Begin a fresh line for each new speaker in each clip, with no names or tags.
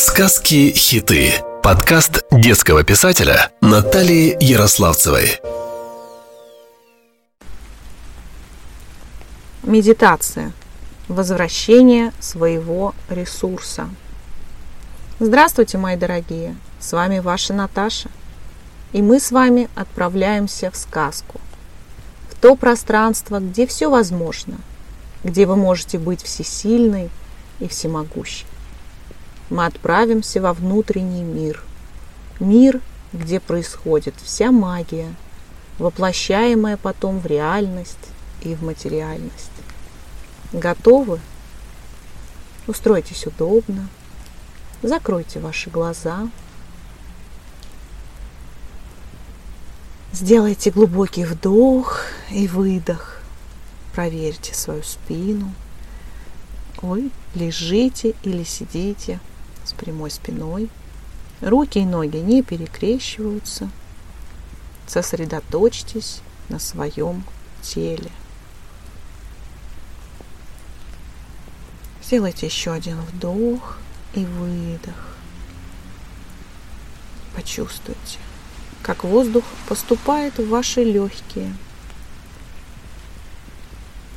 Сказки-хиты. Подкаст детского писателя Натальи Ярославцевой.
Медитация. Возвращение своего ресурса. Здравствуйте, мои дорогие! С вами ваша Наташа. И мы с вами отправляемся в сказку. В то пространство, где все возможно. Где вы можете быть всесильной и всемогущей мы отправимся во внутренний мир. Мир, где происходит вся магия, воплощаемая потом в реальность и в материальность. Готовы? Устройтесь удобно, закройте ваши глаза, сделайте глубокий вдох и выдох, проверьте свою спину. Вы лежите или сидите с прямой спиной. Руки и ноги не перекрещиваются. Сосредоточьтесь на своем теле. Сделайте еще один вдох и выдох. Почувствуйте, как воздух поступает в ваши легкие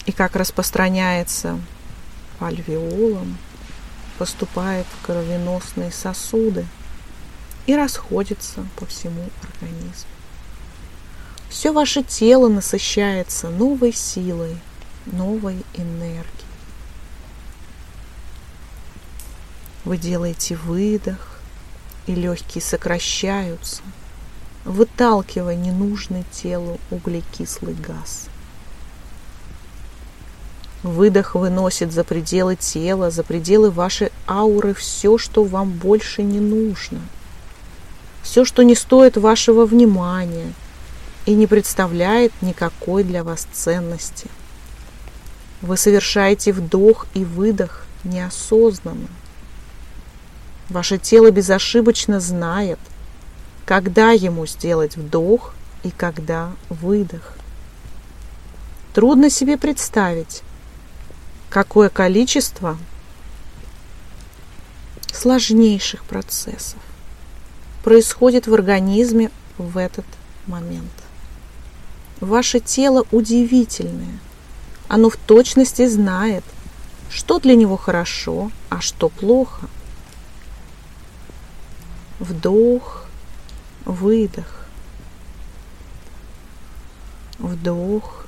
и как распространяется по альвеолам поступает в кровеносные сосуды и расходится по всему организму. Все ваше тело насыщается новой силой, новой энергией. Вы делаете выдох, и легкие сокращаются, выталкивая ненужный телу углекислый газ. Выдох выносит за пределы тела, за пределы вашей ауры все, что вам больше не нужно. Все, что не стоит вашего внимания и не представляет никакой для вас ценности. Вы совершаете вдох и выдох неосознанно. Ваше тело безошибочно знает, когда ему сделать вдох и когда выдох. Трудно себе представить, какое количество сложнейших процессов происходит в организме в этот момент. Ваше тело удивительное. Оно в точности знает, что для него хорошо, а что плохо. Вдох, выдох. Вдох,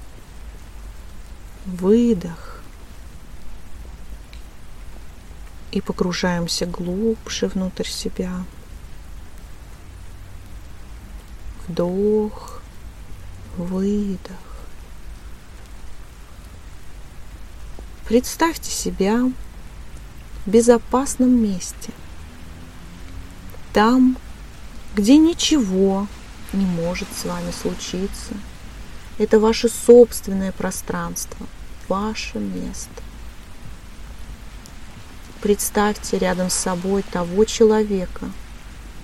выдох. И погружаемся глубже внутрь себя. Вдох, выдох. Представьте себя в безопасном месте. Там, где ничего не может с вами случиться. Это ваше собственное пространство, ваше место. Представьте рядом с собой того человека,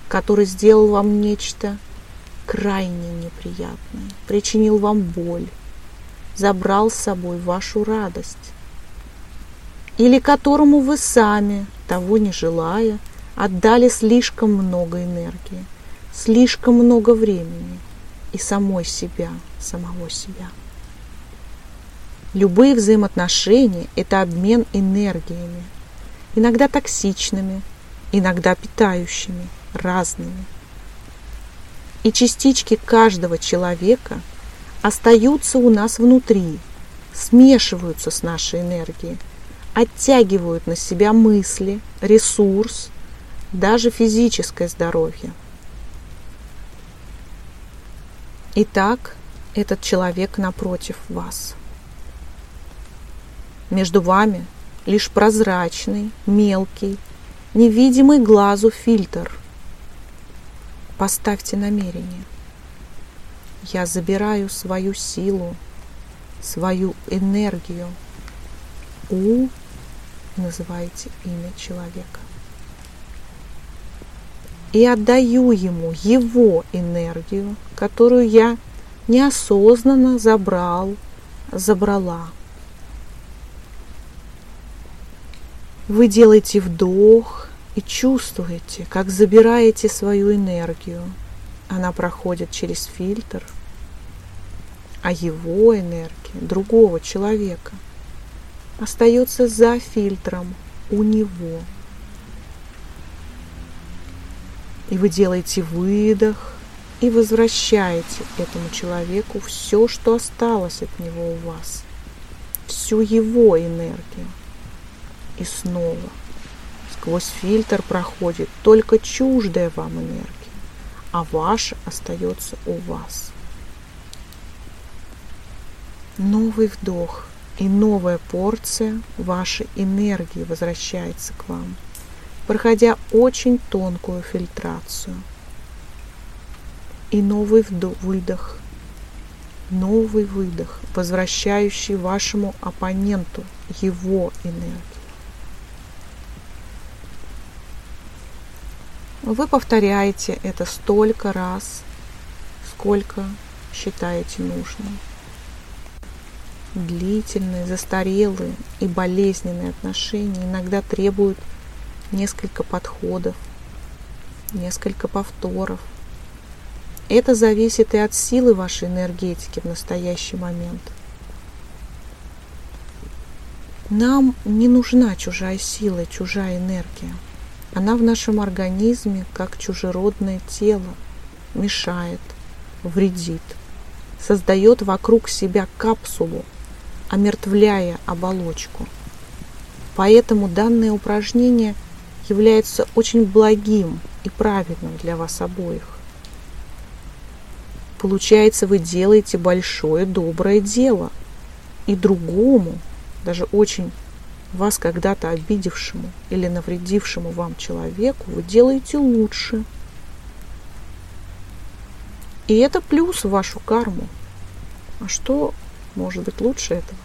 который сделал вам нечто крайне неприятное, причинил вам боль, забрал с собой вашу радость, или которому вы сами, того не желая, отдали слишком много энергии, слишком много времени и самой себя, самого себя. Любые взаимоотношения – это обмен энергиями – иногда токсичными, иногда питающими, разными. И частички каждого человека остаются у нас внутри, смешиваются с нашей энергией, оттягивают на себя мысли, ресурс, даже физическое здоровье. Итак, этот человек напротив вас. Между вами лишь прозрачный, мелкий, невидимый глазу фильтр. Поставьте намерение. Я забираю свою силу, свою энергию у называете имя человека. И отдаю ему его энергию, которую я неосознанно забрал, забрала. Вы делаете вдох И чувствуете, как забираете свою энергию. Она проходит через фильтр, а его энергия другого человека остается за фильтром у него. И вы делаете выдох и возвращаете этому человеку все, что осталось от него у вас, всю его энергию. И снова сквозь фильтр проходит только чуждая вам энергия, а ваша остается у вас. Новый вдох и новая порция вашей энергии возвращается к вам, проходя очень тонкую фильтрацию. И новый вдох, выдох, новый выдох, возвращающий вашему оппоненту его энергию. Вы повторяете это столько раз, сколько считаете нужным. Длительные, застарелые и болезненные отношения иногда требуют несколько подходов, несколько повторов. Это зависит и от силы вашей энергетики в настоящий момент. Нам не нужна чужая сила, чужая энергия – она в нашем организме, как чужеродное тело, мешает, вредит, создает вокруг себя капсулу, омертвляя оболочку. Поэтому данное упражнение является очень благим и правильным для вас обоих. Получается, вы делаете большое доброе дело, и другому, даже очень вас когда-то обидевшему или навредившему вам человеку вы делаете лучше. И это плюс в вашу карму. А что может быть лучше этого?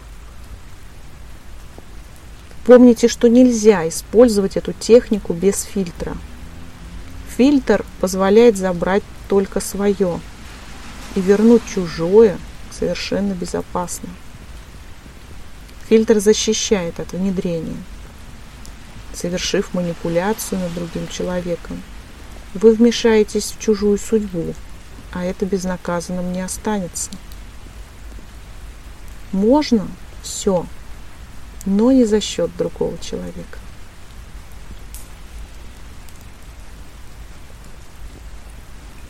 Помните, что нельзя использовать эту технику без фильтра. Фильтр позволяет забрать только свое и вернуть чужое совершенно безопасно. Фильтр защищает от внедрения. Совершив манипуляцию над другим человеком, вы вмешаетесь в чужую судьбу, а это безнаказанным не останется. Можно все, но не за счет другого человека.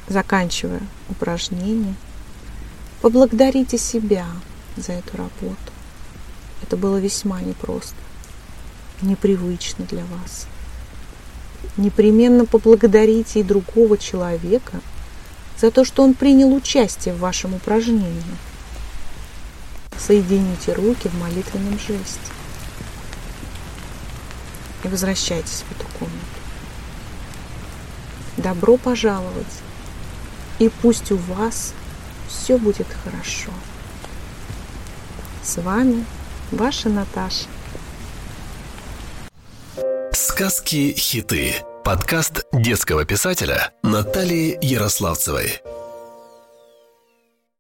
Заканчивая упражнение, поблагодарите себя за эту работу. Это было весьма непросто, непривычно для вас. Непременно поблагодарите и другого человека за то, что он принял участие в вашем упражнении. Соедините руки в молитвенном жесте и возвращайтесь в эту комнату. Добро пожаловать, и пусть у вас все будет хорошо. С вами Ваша Наташа.
Сказки-хиты. Подкаст детского писателя Натальи Ярославцевой.